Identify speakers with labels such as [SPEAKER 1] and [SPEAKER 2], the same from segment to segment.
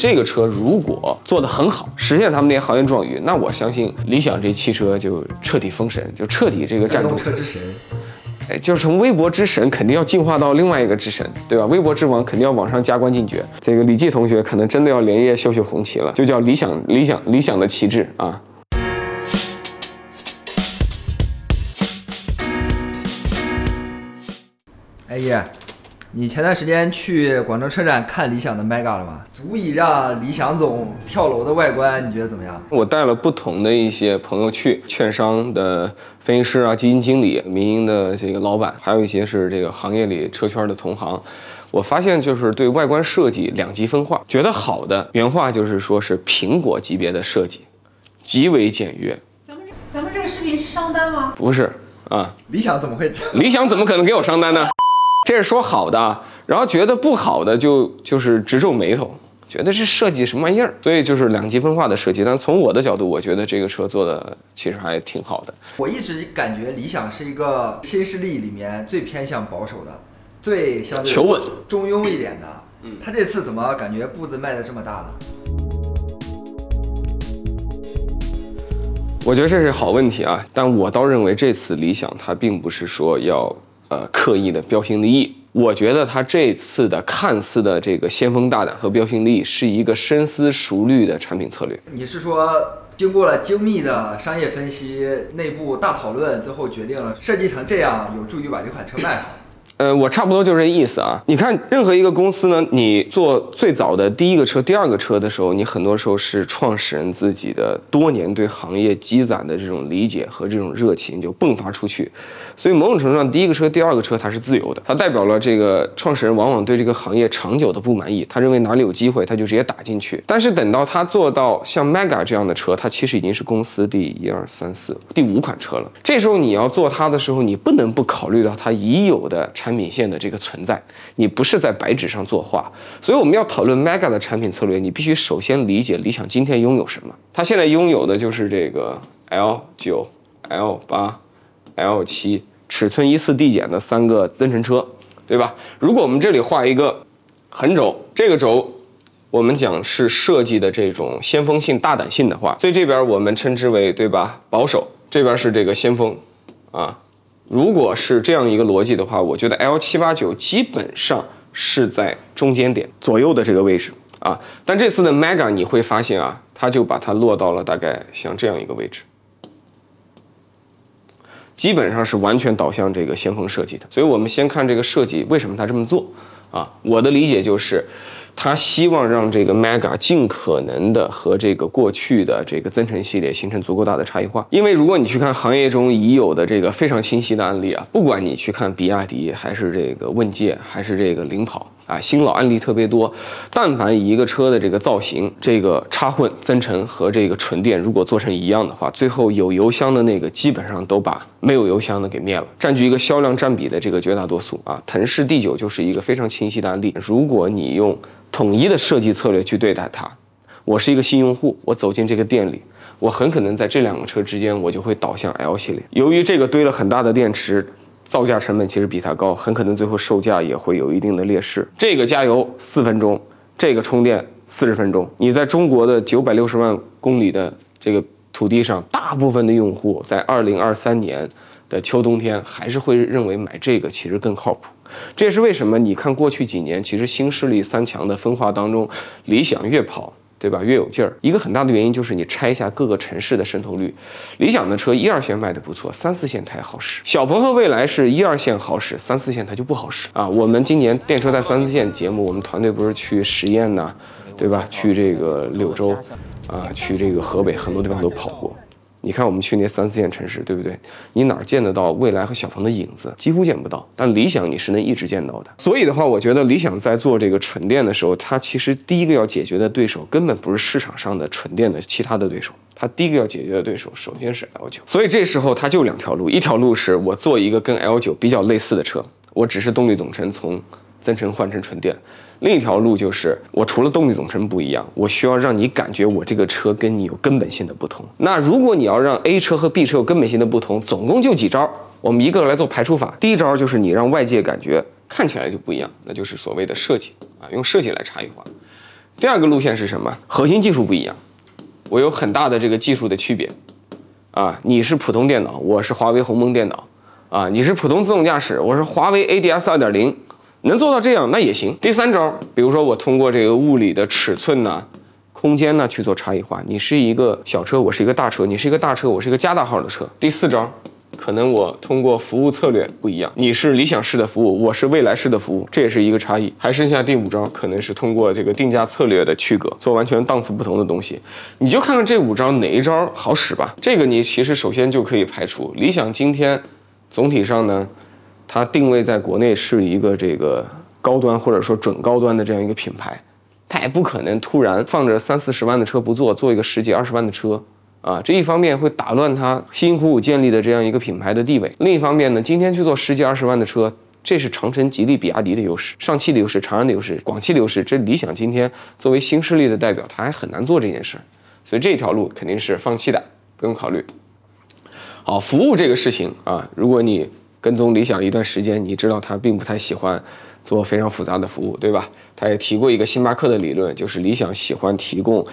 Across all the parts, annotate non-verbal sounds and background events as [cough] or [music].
[SPEAKER 1] 这个车如果做得很好，实现他们那些行业壮语，那我相信理想这汽车就彻底封神，就彻底这个站
[SPEAKER 2] 电
[SPEAKER 1] 住
[SPEAKER 2] 动车之神。
[SPEAKER 1] 哎，就是从微博之神肯定要进化到另外一个之神，对吧？微博之王肯定要往上加官进爵。这个李记同学可能真的要连夜秀秀红旗了，就叫理想理想理想的旗帜啊。
[SPEAKER 2] 哎爷，你前段时间去广州车展看理想的 Mega 了吗？足以让理想总跳楼的外观，你觉得怎么样？
[SPEAKER 1] 我带了不同的一些朋友去，券商的分析师啊、基金经理、民营的这个老板，还有一些是这个行业里车圈的同行。我发现就是对外观设计两极分化，觉得好的原话就是说是苹果级别的设计，极为简约，
[SPEAKER 3] 咱们这咱们这个视频是商单吗？
[SPEAKER 1] 不是啊，
[SPEAKER 2] 理想怎么会？
[SPEAKER 1] 理想怎么可能给我商单呢？这是说好的，然后觉得不好的就就是直皱眉头，觉得这设计什么玩意儿？所以就是两极分化的设计。但从我的角度，我觉得这个车做的其实还挺好的。
[SPEAKER 2] 我一直感觉理想是一个新势力里面最偏向保守的，最相对
[SPEAKER 1] 求稳、
[SPEAKER 2] 中庸一点的。嗯，他这次怎么感觉步子迈的这么大呢？
[SPEAKER 1] 我觉得这是好问题啊，但我倒认为这次理想它并不是说要呃刻意的标新立异。我觉得他这次的看似的这个先锋大胆和标新立异，是一个深思熟虑的产品策略。
[SPEAKER 2] 你是说经过了精密的商业分析、内部大讨论，最后决定了设计成这样，有助于把这款车卖好？
[SPEAKER 1] 呃，我差不多就这意思啊。你看，任何一个公司呢，你做最早的第一个车、第二个车的时候，你很多时候是创始人自己的多年对行业积攒的这种理解和这种热情就迸发出去。所以某种程度上，第一个车、第二个车它是自由的，它代表了这个创始人往往对这个行业长久的不满意，他认为哪里有机会他就直接打进去。但是等到他做到像 Mega 这样的车，它其实已经是公司第一二三四第五款车了。这时候你要做它的时候，你不能不考虑到它已有的产产品线的这个存在，你不是在白纸上作画。所以我们要讨论 Mega 的产品策略，你必须首先理解理想今天拥有什么。它现在拥有的就是这个 L 九、L 八、L 七尺寸依次递减的三个增程车，对吧？如果我们这里画一个横轴，这个轴我们讲是设计的这种先锋性、大胆性的话，所以这边我们称之为对吧？保守，这边是这个先锋，啊，如果是这样一个逻辑的话，我觉得 L 七八九基本上是在中间点左右的这个位置啊。但这次的 Mega 你会发现啊，它就把它落到了大概像这样一个位置。基本上是完全导向这个先锋设计的，所以我们先看这个设计为什么它这么做啊？我的理解就是，他希望让这个 Mega 尽可能的和这个过去的这个增程系列形成足够大的差异化。因为如果你去看行业中已有的这个非常清晰的案例啊，不管你去看比亚迪，还是这个问界，还是这个领跑。啊，新老案例特别多，但凡一个车的这个造型、这个插混增程和这个纯电如果做成一样的话，最后有油箱的那个基本上都把没有油箱的给灭了，占据一个销量占比的这个绝大多数啊。腾势 D9 就是一个非常清晰的案例。如果你用统一的设计策略去对待它，我是一个新用户，我走进这个店里，我很可能在这两个车之间，我就会导向 L 系列。由于这个堆了很大的电池。造价成本其实比它高，很可能最后售价也会有一定的劣势。这个加油四分钟，这个充电四十分钟。你在中国的九百六十万公里的这个土地上，大部分的用户在二零二三年的秋冬天还是会认为买这个其实更靠谱。这也是为什么你看过去几年，其实新势力三强的分化当中，理想越跑。对吧？越有劲儿，一个很大的原因就是你拆一下各个城市的渗透率。理想的车一二线卖的不错，三四线才好使。小鹏和蔚来是一二线好使，三四线它就不好使啊。我们今年电车在三四线节目，我们团队不是去十堰呐，对吧？去这个柳州，啊，去这个河北，很多地方都跑过。你看我们去那三四线城市，对不对？你哪儿见得到蔚来和小鹏的影子？几乎见不到。但理想你是能一直见到的。所以的话，我觉得理想在做这个纯电的时候，它其实第一个要解决的对手根本不是市场上的纯电的其他的对手，它第一个要解决的对手首先是 L 九。所以这时候它就两条路，一条路是我做一个跟 L 九比较类似的车，我只是动力总成从增程换成纯电。另一条路就是，我除了动力总成不一样，我需要让你感觉我这个车跟你有根本性的不同。那如果你要让 A 车和 B 车有根本性的不同，总共就几招，我们一个个来做排除法。第一招就是你让外界感觉看起来就不一样，那就是所谓的设计啊，用设计来差异化。第二个路线是什么？核心技术不一样，我有很大的这个技术的区别。啊，你是普通电脑，我是华为鸿蒙电脑。啊，你是普通自动驾驶，我是华为 ADS 2.0，能做到这样那也行。第三招，比如说我通过这个物理的尺寸呢、空间呢去做差异化。你是一个小车，我是一个大车；你是一个大车，我是一个加大号的车。第四招，可能我通过服务策略不一样，你是理想式的服务，我是未来式的服务，这也是一个差异。还剩下第五招，可能是通过这个定价策略的区隔，做完全档次不同的东西。你就看看这五招哪一招好使吧。这个你其实首先就可以排除理想今天。总体上呢，它定位在国内是一个这个高端或者说准高端的这样一个品牌，它也不可能突然放着三四十万的车不做，做一个十几二十万的车啊。这一方面会打乱它辛辛苦苦建立的这样一个品牌的地位，另一方面呢，今天去做十几二十万的车，这是长城、吉利、比亚迪的优势，上汽的优势，长安的优势，广汽的优势。这理想今天作为新势力的代表，它还很难做这件事，所以这条路肯定是放弃的，不用考虑。好，服务这个事情啊，如果你跟踪理想一段时间，你知道他并不太喜欢做非常复杂的服务，对吧？他也提过一个星巴克的理论，就是理想喜欢提供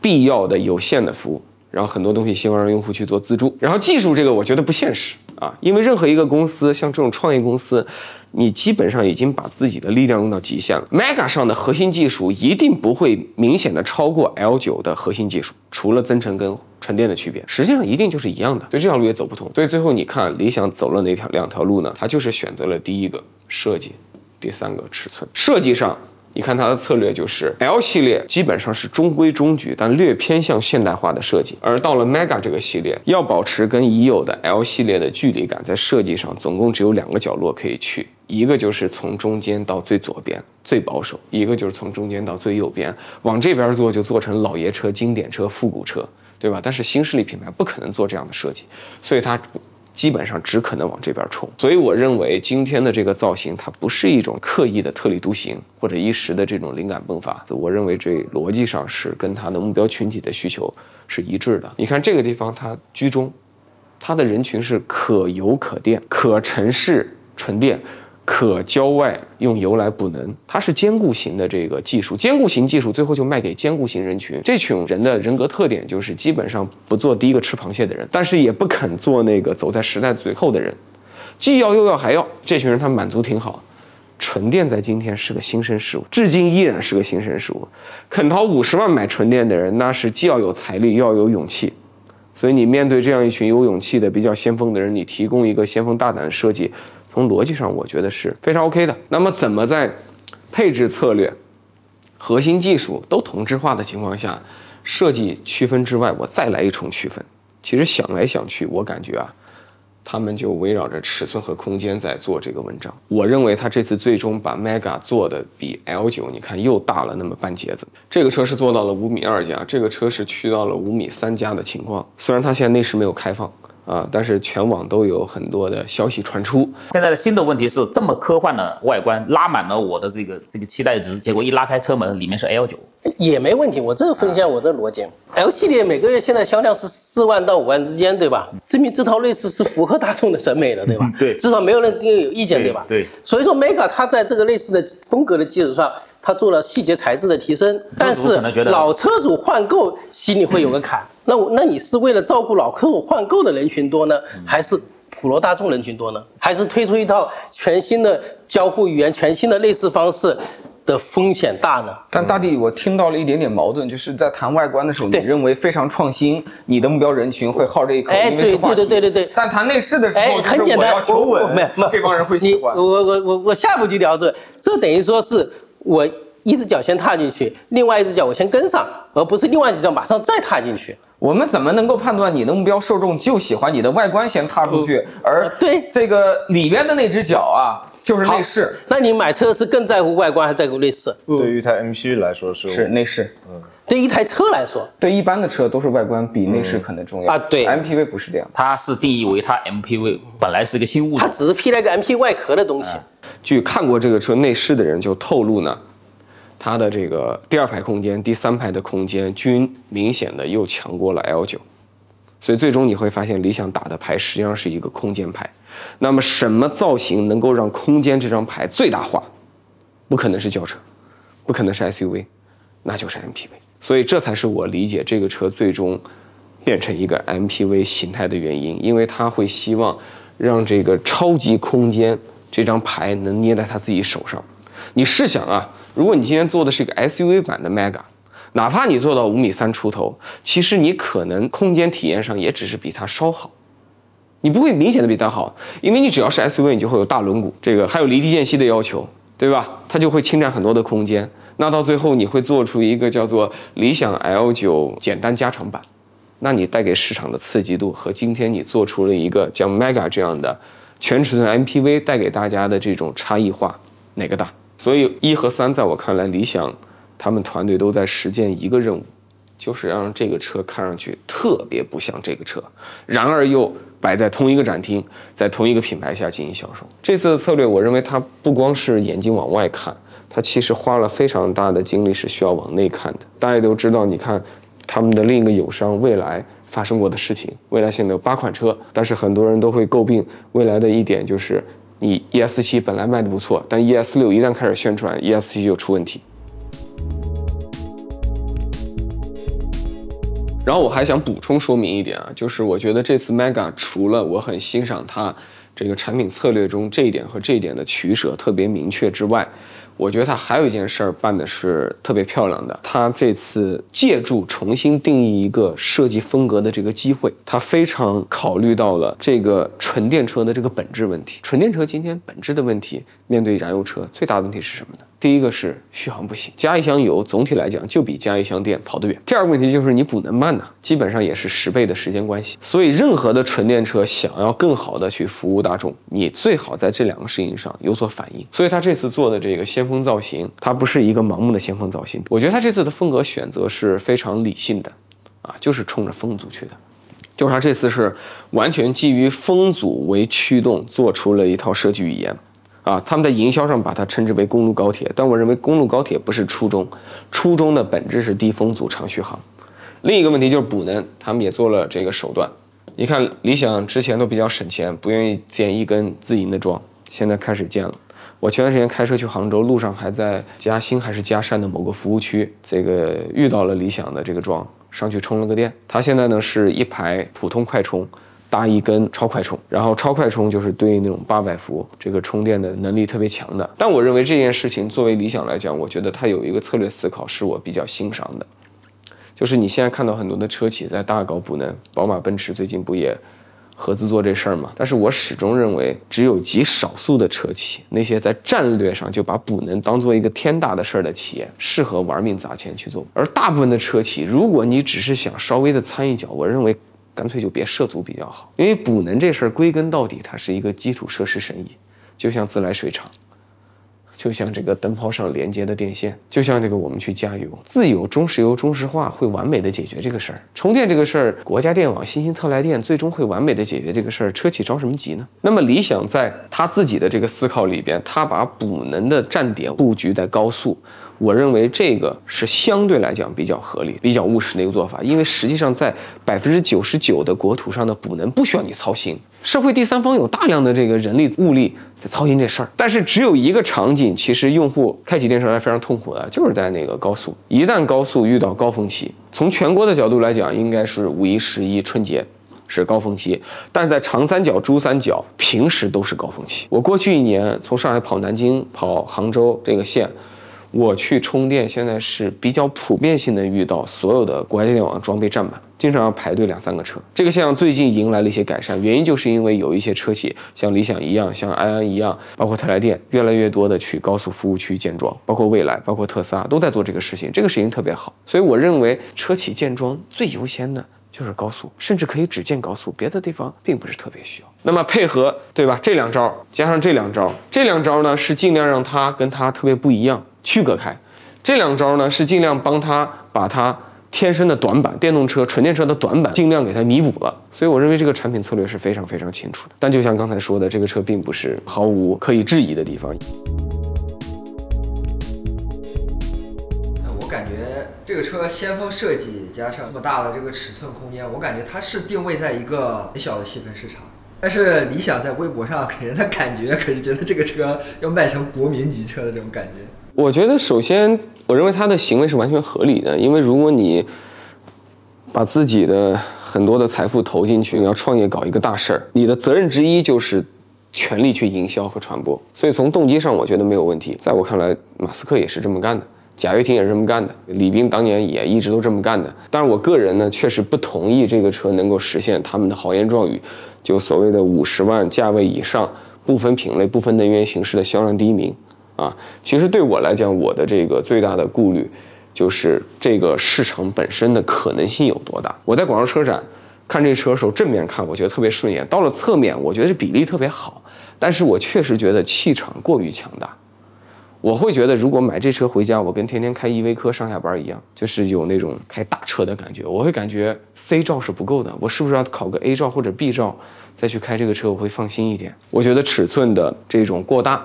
[SPEAKER 1] 必要的有限的服务，然后很多东西希望让用户去做自助。然后技术这个我觉得不现实啊，因为任何一个公司像这种创业公司，你基本上已经把自己的力量用到极限了。Mega 上的核心技术一定不会明显的超过 L9 的核心技术，除了增程跟。纯电的区别，实际上一定就是一样的，所以这条路也走不通。所以最后你看，理想走了哪条两条路呢？它就是选择了第一个设计，第三个尺寸。设计上，你看它的策略就是 L 系列基本上是中规中矩，但略偏向现代化的设计。而到了 Mega 这个系列，要保持跟已有的 L 系列的距离感，在设计上总共只有两个角落可以去，一个就是从中间到最左边最保守，一个就是从中间到最右边往这边做就做成老爷车、经典车、复古车。对吧？但是新势力品牌不可能做这样的设计，所以它基本上只可能往这边冲。所以我认为今天的这个造型，它不是一种刻意的特立独行或者一时的这种灵感迸发。我认为这逻辑上是跟它的目标群体的需求是一致的。你看这个地方，它居中，它的人群是可油可电、可城市纯电。可郊外用油来补能，它是兼顾型的这个技术，兼顾型技术最后就卖给兼顾型人群。这群人的人格特点就是基本上不做第一个吃螃蟹的人，但是也不肯做那个走在时代最后的人，既要又要还要。这群人他满足挺好。纯电在今天是个新生事物，至今依然是个新生事物。肯掏五十万买纯电的人，那是既要有财力又要有勇气。所以你面对这样一群有勇气的、比较先锋的人，你提供一个先锋大胆的设计。从逻辑上，我觉得是非常 OK 的。那么，怎么在配置策略、核心技术都同质化的情况下，设计区分之外，我再来一重区分？其实想来想去，我感觉啊，他们就围绕着尺寸和空间在做这个文章。我认为他这次最终把 Mega 做的比 L9，你看又大了那么半截子。这个车是做到了五米二加，这个车是去到了五米三加的情况。虽然它现在内饰没有开放。啊！但是全网都有很多的消息传出。
[SPEAKER 4] 现在的新的问题是，这么科幻的外观拉满了我的这个这个期待值，结果一拉开车门，里面是 L 九，
[SPEAKER 5] 也没问题。我这个分享我这逻辑，L 系列每个月现在销量是四万到五万之间，对吧？证明这套内饰是符合大众的审美的，对吧？
[SPEAKER 4] 对，
[SPEAKER 5] 至少没有人对有意见，对吧？
[SPEAKER 4] 对。
[SPEAKER 5] 所以说，Mega 它在这个类似的风格的基础上，它做了细节材质的提升，但是老车主换购心里会有个坎。那我那你是为了照顾老客户换购的人群多呢，还是普罗大众人群多呢？还是推出一套全新的交互语言、全新的类似方式的风险大呢？
[SPEAKER 2] 但大地，我听到了一点点矛盾，就是在谈外观的时候，你认为非常创新，你的目标人群会好这一口，
[SPEAKER 5] 哎，对对对对对对。
[SPEAKER 2] 但谈内饰的时候，
[SPEAKER 5] 哎，很简单，
[SPEAKER 2] 求稳
[SPEAKER 5] 没有，
[SPEAKER 2] 这帮人会喜欢。
[SPEAKER 5] 我我我我下步就聊这，这等于说是我一只脚先踏进去，另外一只脚我先跟上，而不是另外一只脚马上再踏进去。
[SPEAKER 2] 我们怎么能够判断你的目标受众就喜欢你的外观先踏出去，而
[SPEAKER 5] 对
[SPEAKER 2] 这个里边的那只脚啊，就是内饰。
[SPEAKER 5] 那你买车是更在乎外观还是在乎内饰？
[SPEAKER 6] 对于一台 MPV 来说是
[SPEAKER 2] 是内饰。
[SPEAKER 5] 嗯，对一台车来说，
[SPEAKER 2] 对一般的车都是外观比内饰可能重要
[SPEAKER 5] 啊。对
[SPEAKER 2] ，MPV 不是这样，
[SPEAKER 4] 它是定义为它 MPV 本来是一个新物种，
[SPEAKER 5] 它只是披了个 MPV 外壳的东西。
[SPEAKER 1] 据看过这个车内饰的人就透露呢。它的这个第二排空间、第三排的空间均明显的又强过了 L9，所以最终你会发现理想打的牌实际上是一个空间牌。那么什么造型能够让空间这张牌最大化？不可能是轿车，不可能是 SUV，那就是 MPV。所以这才是我理解这个车最终变成一个 MPV 形态的原因，因为他会希望让这个超级空间这张牌能捏在他自己手上。你试想啊，如果你今天做的是一个 SUV 版的 Mega，哪怕你做到五米三出头，其实你可能空间体验上也只是比它稍好。你不会明显的比它好，因为你只要是 SUV，你就会有大轮毂，这个还有离地间隙的要求，对吧？它就会侵占很多的空间。那到最后你会做出一个叫做理想 L9 简单加长版，那你带给市场的刺激度和今天你做出了一个像 Mega 这样的全尺寸 MPV 带给大家的这种差异化，哪个大？所以一和三在我看来，理想他们团队都在实践一个任务。就是让这个车看上去特别不像这个车，然而又摆在同一个展厅，在同一个品牌下进行销售。这次的策略，我认为它不光是眼睛往外看，它其实花了非常大的精力是需要往内看的。大家都知道，你看他们的另一个友商蔚来发生过的事情。蔚来现在有八款车，但是很多人都会诟病蔚来的一点就是，你 ES 七本来卖的不错，但 ES 六一旦开始宣传，ES 七就出问题。然后我还想补充说明一点啊，就是我觉得这次 Mega 除了我很欣赏它这个产品策略中这一点和这一点的取舍特别明确之外，我觉得他还有一件事儿办的是特别漂亮的。他这次借助重新定义一个设计风格的这个机会，他非常考虑到了这个纯电车的这个本质问题。纯电车今天本质的问题，面对燃油车最大的问题是什么呢？第一个是续航不行，加一箱油总体来讲就比加一箱电跑得远。第二个问题就是你补能慢呢，基本上也是十倍的时间关系。所以任何的纯电车想要更好的去服务大众，你最好在这两个事情上有所反应。所以他这次做的这个先锋造型，它不是一个盲目的先锋造型。我觉得他这次的风格选择是非常理性的，啊，就是冲着风阻去的。就是他这次是完全基于风阻为驱动，做出了一套设计语言。啊，他们在营销上把它称之为公路高铁，但我认为公路高铁不是初衷，初衷的本质是低风阻长续航。另一个问题就是补能，他们也做了这个手段。你看，理想之前都比较省钱，不愿意建一根自营的桩，现在开始建了。我前段时间开车去杭州，路上还在嘉兴还是嘉善的某个服务区，这个遇到了理想的这个桩，上去充了个电。它现在呢是一排普通快充。搭一根超快充，然后超快充就是对应那种八百伏，这个充电的能力特别强的。但我认为这件事情作为理想来讲，我觉得它有一个策略思考是我比较欣赏的，就是你现在看到很多的车企在大搞补能，宝马、奔驰最近不也合资做这事儿吗？但是我始终认为，只有极少数的车企，那些在战略上就把补能当做一个天大的事儿的企业，适合玩命砸钱去做。而大部分的车企，如果你只是想稍微的参一脚，我认为。干脆就别涉足比较好，因为补能这事儿归根到底，它是一个基础设施生意，就像自来水厂，就像这个灯泡上连接的电线，就像这个我们去加油，自有中石油、中石化会完美的解决这个事儿。充电这个事儿，国家电网、新兴特来电最终会完美的解决这个事儿，车企着什么急呢？那么理想在他自己的这个思考里边，他把补能的站点布局在高速。我认为这个是相对来讲比较合理、比较务实的一个做法，因为实际上在百分之九十九的国土上的补能不需要你操心，社会第三方有大量的这个人力物力在操心这事儿。但是只有一个场景，其实用户开启电车来非常痛苦的，就是在那个高速。一旦高速遇到高峰期，从全国的角度来讲，应该是五一、十一、春节是高峰期，但是在长三角、珠三角平时都是高峰期。我过去一年从上海跑南京、跑杭州这个线。我去充电，现在是比较普遍性的遇到所有的国家电网装备占满，经常要排队两三个车。这个现象最近迎来了一些改善，原因就是因为有一些车企像理想一样，像安安一样，包括特来电，越来越多的去高速服务区建桩，包括蔚来，包括特斯拉都在做这个事情，这个事情特别好。所以我认为车企建桩最优先的就是高速，甚至可以只建高速，别的地方并不是特别需要。那么配合对吧？这两招加上这两招，这两招呢是尽量让它跟它特别不一样。区隔开，这两招呢是尽量帮他把他天生的短板，电动车、纯电车的短板尽量给他弥补了。所以我认为这个产品策略是非常非常清楚的。但就像刚才说的，这个车并不是毫无可以质疑的地方。
[SPEAKER 2] 我感觉这个车先锋设计加上这么大的这个尺寸空间，我感觉它是定位在一个很小的细分市场。但是理想在微博上给人的感觉可是觉得这个车要卖成国民级车的这种感觉。
[SPEAKER 1] 我觉得首先，我认为他的行为是完全合理的，因为如果你把自己的很多的财富投进去，你要创业搞一个大事儿，你的责任之一就是全力去营销和传播。所以从动机上，我觉得没有问题。在我看来，马斯克也是这么干的，贾跃亭也是这么干的，李斌当年也一直都这么干的。但是我个人呢，确实不同意这个车能够实现他们的豪言壮语，就所谓的五十万价位以上，不分品类、不分能源形式的销量第一名。啊，其实对我来讲，我的这个最大的顾虑，就是这个市场本身的可能性有多大。我在广州车展看这车的时候，正面看我觉得特别顺眼，到了侧面我觉得这比例特别好，但是我确实觉得气场过于强大。我会觉得，如果买这车回家，我跟天天开依维柯上下班一样，就是有那种开大车的感觉。我会感觉 C 照是不够的，我是不是要考个 A 照或者 B 照再去开这个车，我会放心一点。我觉得尺寸的这种过大。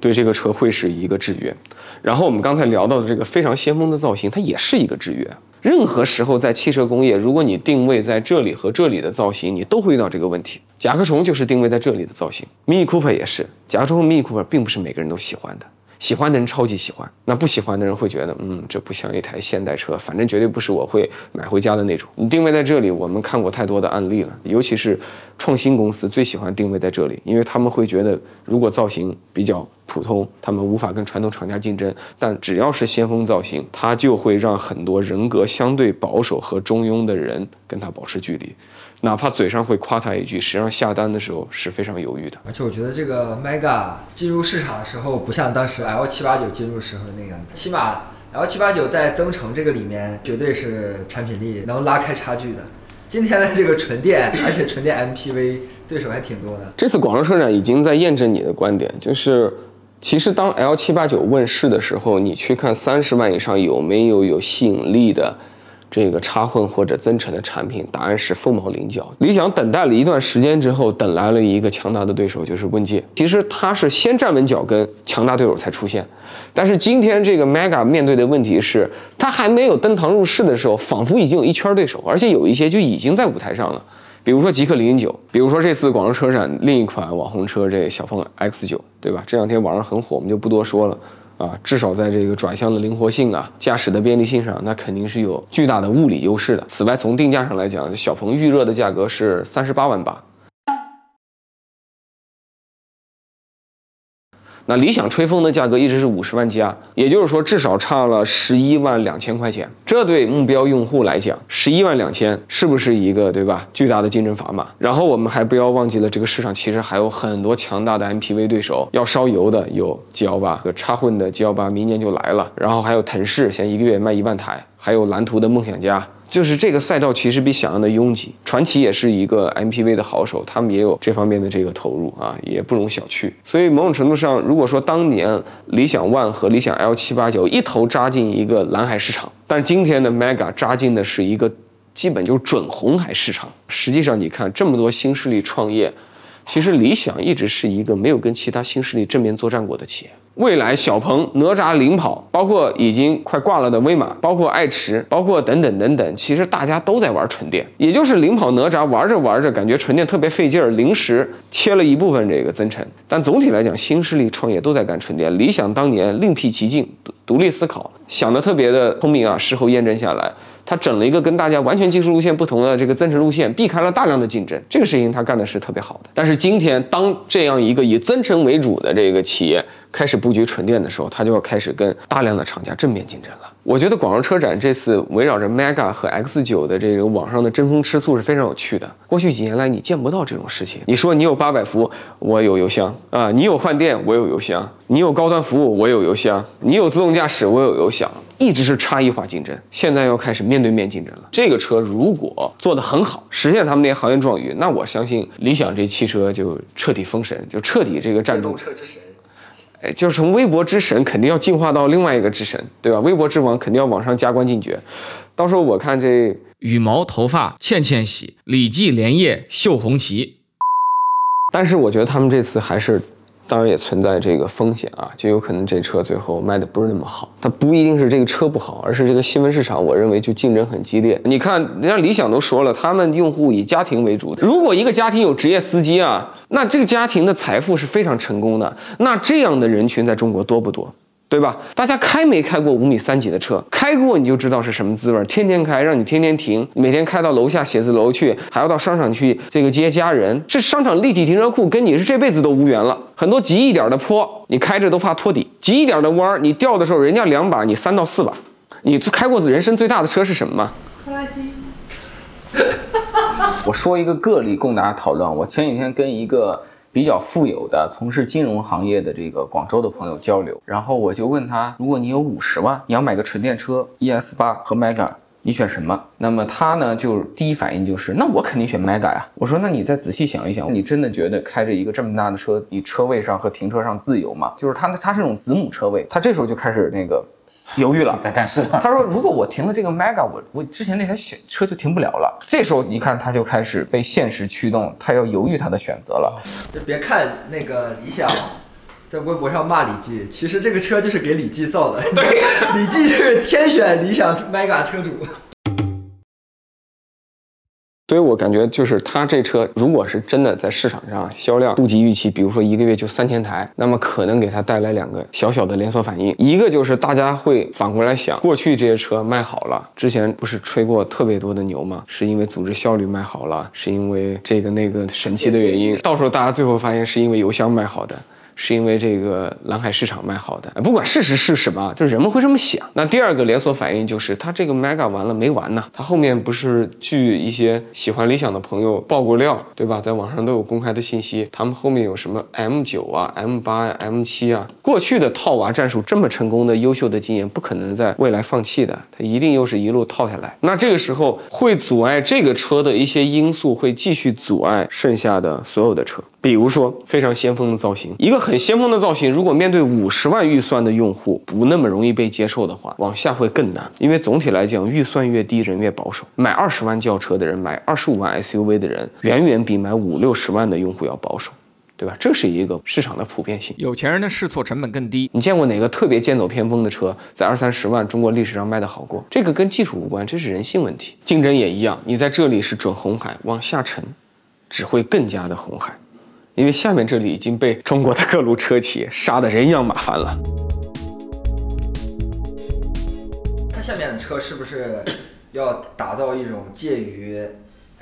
[SPEAKER 1] 对这个车会是一个制约，然后我们刚才聊到的这个非常先锋的造型，它也是一个制约。任何时候在汽车工业，如果你定位在这里和这里的造型，你都会遇到这个问题。甲壳虫就是定位在这里的造型，Mini Cooper 也是，甲壳虫和 Mini Cooper 并不是每个人都喜欢的。喜欢的人超级喜欢，那不喜欢的人会觉得，嗯，这不像一台现代车，反正绝对不是我会买回家的那种。你定位在这里，我们看过太多的案例了，尤其是创新公司最喜欢定位在这里，因为他们会觉得，如果造型比较普通，他们无法跟传统厂家竞争。但只要是先锋造型，它就会让很多人格相对保守和中庸的人跟它保持距离。哪怕嘴上会夸他一句，实际上下单的时候是非常犹豫的。
[SPEAKER 2] 而且我觉得这个 Mega 进入市场的时候，不像当时 L 七八九进入时候那样，起码 L 七八九在增程这个里面绝对是产品力能拉开差距的。今天的这个纯电，而且纯电 MPV 对手还挺多的。
[SPEAKER 1] 这次广州车展已经在验证你的观点，就是其实当 L 七八九问世的时候，你去看三十万以上有没有有吸引力的。这个插混或者增程的产品，答案是凤毛麟角。理想等待了一段时间之后，等来了一个强大的对手，就是问界。其实它是先站稳脚跟，强大对手才出现。但是今天这个 Mega 面对的问题是，它还没有登堂入室的时候，仿佛已经有一圈对手，而且有一些就已经在舞台上了。比如说极氪零零九，比如说这次广州车展另一款网红车这小鹏 X 九，对吧？这两天网上很火，我们就不多说了。啊，至少在这个转向的灵活性啊、驾驶的便利性上，那肯定是有巨大的物理优势的。此外，从定价上来讲，小鹏预热的价格是三十八万八。那理想吹风的价格一直是五十万加，也就是说至少差了十一万两千块钱。这对目标用户来讲，十一万两千是不是一个对吧？巨大的竞争砝码。然后我们还不要忘记了，这个市场其实还有很多强大的 MPV 对手，要烧油的有 G 幺八，有插混的 G 幺八，明年就来了。然后还有腾势，现在一个月卖一万台，还有蓝图的梦想家。就是这个赛道其实比想象的拥挤，传奇也是一个 MPV 的好手，他们也有这方面的这个投入啊，也不容小觑。所以某种程度上，如果说当年理想 ONE 和理想 L 七八九一头扎进一个蓝海市场，但今天的 Mega 扎进的是一个基本就是准红海市场。实际上，你看这么多新势力创业，其实理想一直是一个没有跟其他新势力正面作战过的企业。未来小鹏、哪吒领跑，包括已经快挂了的威马，包括爱驰，包括等等等等，其实大家都在玩纯电，也就是领跑哪吒玩着玩着，感觉纯电特别费劲儿，临时切了一部分这个增程。但总体来讲，新势力创业都在干纯电。理想当年另辟蹊径，独立思考，想的特别的聪明啊。事后验证下来，他整了一个跟大家完全技术路线不同的这个增程路线，避开了大量的竞争。这个事情他干的是特别好的。但是今天，当这样一个以增程为主的这个企业，开始布局纯电的时候，它就要开始跟大量的厂家正面竞争了。我觉得广州车展这次围绕着 Mega 和 X 九的这个网上的争风吃醋是非常有趣的。过去几年来，你见不到这种事情。你说你有八百伏，我有油箱啊；你有换电，我有油箱；你有高端服务，我有油箱；你有自动驾驶，我有油箱。一直是差异化竞争，现在要开始面对面竞争了。这个车如果做得很好，实现他们那些行业壮语，那我相信理想这汽车就彻底封神，就彻底这个站住。
[SPEAKER 2] 车之神。
[SPEAKER 1] 哎，就是从微博之神肯定要进化到另外一个之神，对吧？微博之王肯定要往上加官进爵。到时候我看这
[SPEAKER 7] 羽毛头发倩倩洗，李记连夜绣红旗。
[SPEAKER 1] 但是我觉得他们这次还是。当然也存在这个风险啊，就有可能这车最后卖的不是那么好。它不一定是这个车不好，而是这个新闻市场，我认为就竞争很激烈。你看，人家理想都说了，他们用户以家庭为主。如果一个家庭有职业司机啊，那这个家庭的财富是非常成功的。那这样的人群在中国多不多？对。吧？大家开没开过五米三几的车？开过你就知道是什么滋味，天天开，让你天天停，每天开到楼下写字楼去，还要到商场去这个接家人，这商场立体停车库跟你是这辈子都无缘了。很多急一点的坡，你开着都怕托底；急一点的弯儿，你掉的时候人家两把，你三到四把。你开过人生最大的车是什么吗？
[SPEAKER 3] 拖拉机。[laughs]
[SPEAKER 8] 我说一个个例供大家讨论。我前几天跟一个比较富有的从事金融行业的这个广州的朋友交流，然后我就问他，如果你有五十万，你要买个纯电车，ES 八和 Mega，你选什么？那么他呢，就第一反应就是，那我肯定选 Mega 呀。我说，那你再仔细想一想，你真的觉得开着一个这么大的车，你车位上和停车上自由吗？就是他，他是种子母车位，他这时候就开始那个。犹豫了，[laughs]
[SPEAKER 4] 但但是
[SPEAKER 8] 他说，如果我停了这个 Mega，我我之前那台小车就停不了了。这时候你看，他就开始被现实驱动，他要犹豫他的选择了。
[SPEAKER 2] 就别看那个理想在微博上骂李记，其实这个车就是给李记造的。[laughs] [laughs]
[SPEAKER 1] 对，
[SPEAKER 2] 李记就是天选理想 Mega 车主。
[SPEAKER 1] 所以我感觉就是他这车，如果是真的在市场上销量不及预期，比如说一个月就三千台，那么可能给他带来两个小小的连锁反应。一个就是大家会反过来想，过去这些车卖好了，之前不是吹过特别多的牛吗？是因为组织效率卖好了，是因为这个那个神奇的原因。到时候大家最后发现是因为油箱卖好的。是因为这个蓝海市场卖好的，不管事实是什么，就人们会这么想。那第二个连锁反应就是，它这个 Mega 完了没完呢？它后面不是据一些喜欢理想的朋友爆过料，对吧？在网上都有公开的信息，他们后面有什么 M 九啊、M 八呀、M 七啊？过去的套娃战术这么成功的、优秀的经验，不可能在未来放弃的，它一定又是一路套下来。那这个时候会阻碍这个车的一些因素，会继续阻碍剩下的所有的车。比如说非常先锋的造型，一个很先锋的造型，如果面对五十万预算的用户不那么容易被接受的话，往下会更难。因为总体来讲，预算越低，人越保守。买二十万轿车的人，买二十五万 SUV 的人，远远比买五六十万的用户要保守，对吧？这是一个市场的普遍性。
[SPEAKER 7] 有钱人的试错成本更低。
[SPEAKER 1] 你见过哪个特别剑走偏锋的车在二三十万中国历史上卖的好过？这个跟技术无关，这是人性问题。竞争也一样，你在这里是准红海，往下沉，只会更加的红海。因为下面这里已经被中国的各路车企杀得人仰马翻了。
[SPEAKER 2] 它下面的车是不是要打造一种介于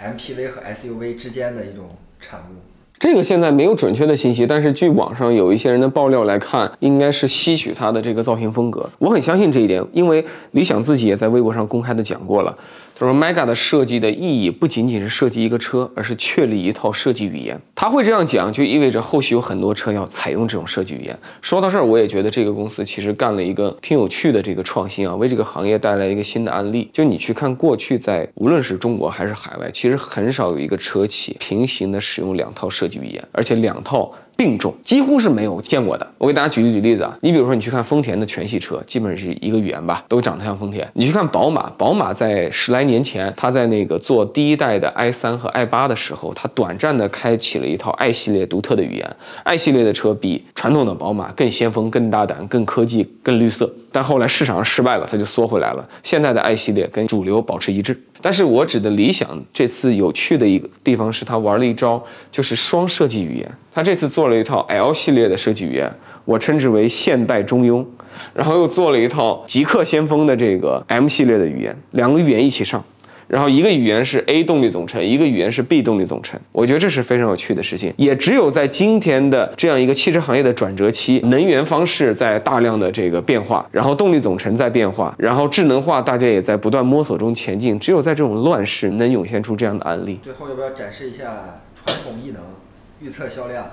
[SPEAKER 2] MPV 和 SUV 之间的一种产物？
[SPEAKER 1] 这个现在没有准确的信息，但是据网上有一些人的爆料来看，应该是吸取它的这个造型风格。我很相信这一点，因为理想自己也在微博上公开的讲过了。他说，Mega 的设计的意义不仅仅是设计一个车，而是确立一套设计语言。他会这样讲，就意味着后续有很多车要采用这种设计语言。说到这儿，我也觉得这个公司其实干了一个挺有趣的这个创新啊，为这个行业带来一个新的案例。就你去看过去在无论是中国还是海外，其实很少有一个车企平行的使用两套设计语言，而且两套。并重几乎是没有见过的。我给大家举一举例子啊，你比如说你去看丰田的全系车，基本是一个语言吧，都长得像丰田。你去看宝马，宝马在十来年前，它在那个做第一代的 i 三和 i 八的时候，它短暂的开启了一套 i 系列独特的语言。i 系列的车比传统的宝马更先锋、更大胆、更科技、更绿色。但后来市场上失败了，它就缩回来了。现在的 i 系列跟主流保持一致。但是我指的理想这次有趣的一个地方是，他玩了一招，就是双设计语言。他这次做了一套 L 系列的设计语言，我称之为现代中庸，然后又做了一套极客先锋的这个 M 系列的语言，两个语言一起上。然后一个语言是 A 动力总成，一个语言是 B 动力总成，我觉得这是非常有趣的事情。也只有在今天的这样一个汽车行业的转折期，能源方式在大量的这个变化，然后动力总成在变化，然后智能化大家也在不断摸索中前进。只有在这种乱世，能涌现出这样的案例。
[SPEAKER 2] 最后要不要展示一下传统异能预测销量？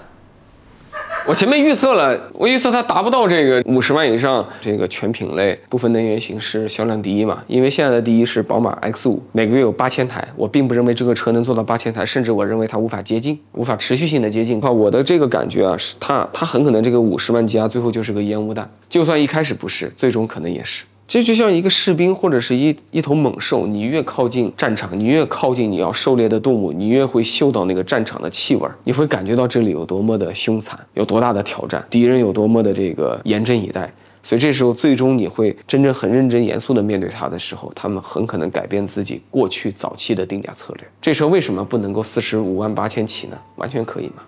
[SPEAKER 2] [laughs]
[SPEAKER 1] 我前面预测了，我预测它达不到这个五十万以上，这个全品类部分能源形式销量第一嘛？因为现在的第一是宝马 X 五，每个月有八千台。我并不认为这个车能做到八千台，甚至我认为它无法接近，无法持续性的接近。看我的这个感觉啊，是它它很可能这个五十万加最后就是个烟雾弹，就算一开始不是，最终可能也是。这就像一个士兵或者是一一头猛兽，你越靠近战场，你越靠近你要狩猎的动物，你越会嗅到那个战场的气味，你会感觉到这里有多么的凶残，有多大的挑战，敌人有多么的这个严阵以待。所以这时候，最终你会真正很认真严肃的面对它的时候，他们很可能改变自己过去早期的定价策略。这车为什么不能够四十五万八千起呢？完全可以嘛。